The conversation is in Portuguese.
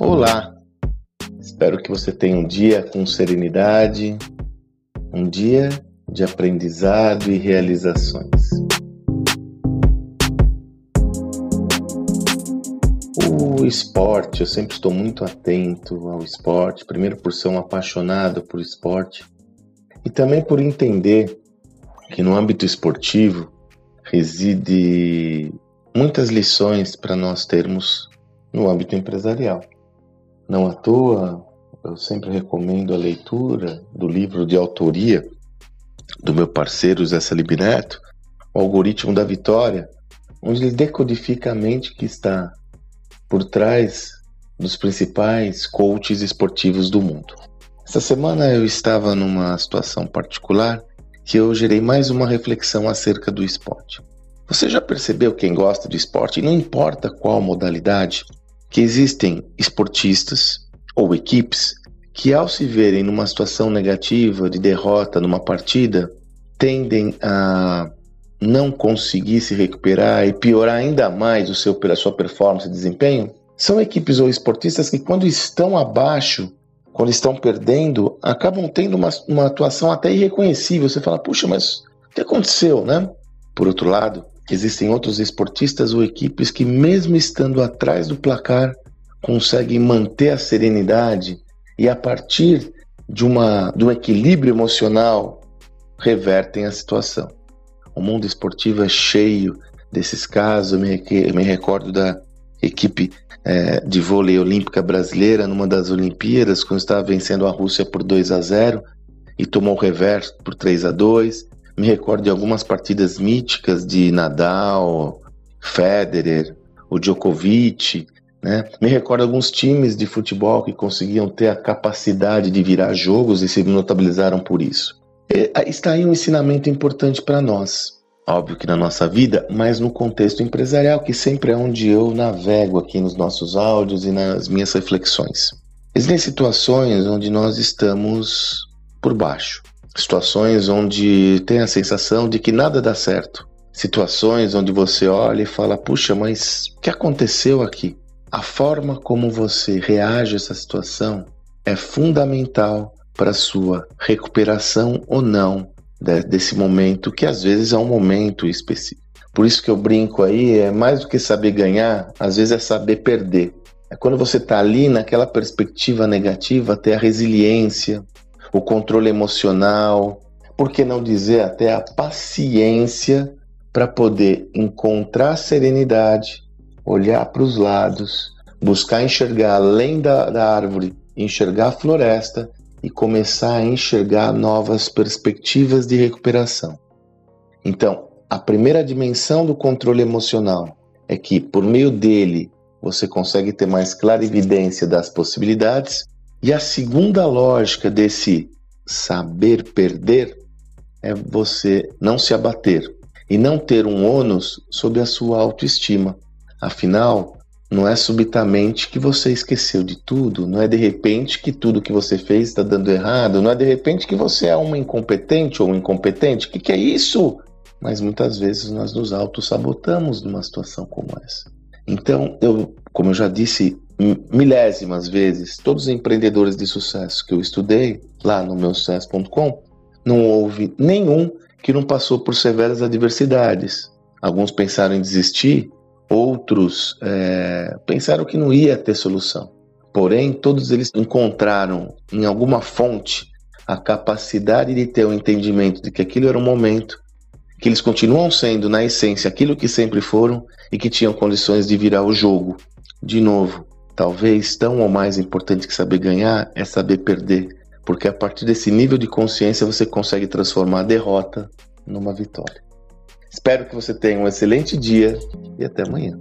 Olá! Espero que você tenha um dia com serenidade, um dia de aprendizado e realizações. O esporte, eu sempre estou muito atento ao esporte, primeiro por ser um apaixonado por esporte e também por entender que no âmbito esportivo reside muitas lições para nós termos no âmbito empresarial. Não à toa, eu sempre recomendo a leitura do livro de autoria do meu parceiro Zé Salib Neto, O Algoritmo da Vitória, onde ele decodifica a mente que está por trás dos principais coaches esportivos do mundo. Essa semana eu estava numa situação particular que eu gerei mais uma reflexão acerca do esporte. Você já percebeu quem gosta de esporte, não importa qual modalidade, que existem esportistas ou equipes que, ao se verem numa situação negativa de derrota numa partida, tendem a não conseguir se recuperar e piorar ainda mais o seu, a sua performance e desempenho? São equipes ou esportistas que, quando estão abaixo, quando estão perdendo, acabam tendo uma, uma atuação até irreconhecível. Você fala, puxa, mas o que aconteceu, né? Por outro lado, existem outros esportistas ou equipes que, mesmo estando atrás do placar, conseguem manter a serenidade e, a partir de, uma, de um equilíbrio emocional, revertem a situação. O mundo esportivo é cheio desses casos. Eu me, me recordo da equipe é, de vôlei olímpica brasileira numa das Olimpíadas, quando estava vencendo a Rússia por 2 a 0 e tomou o reverso por 3 a 2. Me recordo de algumas partidas míticas de Nadal, Federer, o Djokovic, né? Me recordo alguns times de futebol que conseguiam ter a capacidade de virar jogos e se notabilizaram por isso. E, está aí um ensinamento importante para nós. Óbvio que na nossa vida, mas no contexto empresarial, que sempre é onde eu navego aqui nos nossos áudios e nas minhas reflexões. Existem situações onde nós estamos por baixo, situações onde tem a sensação de que nada dá certo, situações onde você olha e fala: puxa, mas o que aconteceu aqui? A forma como você reage a essa situação é fundamental para sua recuperação ou não desse momento, que às vezes é um momento específico. Por isso que eu brinco aí, é mais do que saber ganhar, às vezes é saber perder. É quando você está ali naquela perspectiva negativa, ter a resiliência, o controle emocional, por que não dizer até a paciência para poder encontrar serenidade olhar para os lados, buscar enxergar além da, da árvore, enxergar a floresta e começar a enxergar novas perspectivas de recuperação. Então, a primeira dimensão do controle emocional é que, por meio dele, você consegue ter mais clara evidência das possibilidades, e a segunda lógica desse saber perder é você não se abater e não ter um ônus sobre a sua autoestima. Afinal, não é subitamente que você esqueceu de tudo, não é de repente que tudo que você fez está dando errado, não é de repente que você é uma incompetente ou um incompetente. O que, que é isso? Mas muitas vezes nós nos auto-sabotamos numa situação como essa. Então, eu, como eu já disse milésimas vezes, todos os empreendedores de sucesso que eu estudei lá no meu sucesso.com, não houve nenhum que não passou por severas adversidades. Alguns pensaram em desistir Outros é, pensaram que não ia ter solução. Porém, todos eles encontraram em alguma fonte a capacidade de ter o um entendimento de que aquilo era um momento, que eles continuam sendo, na essência, aquilo que sempre foram e que tinham condições de virar o jogo. De novo, talvez tão ou mais importante que saber ganhar é saber perder, porque a partir desse nível de consciência você consegue transformar a derrota numa vitória. Espero que você tenha um excelente dia e até amanhã.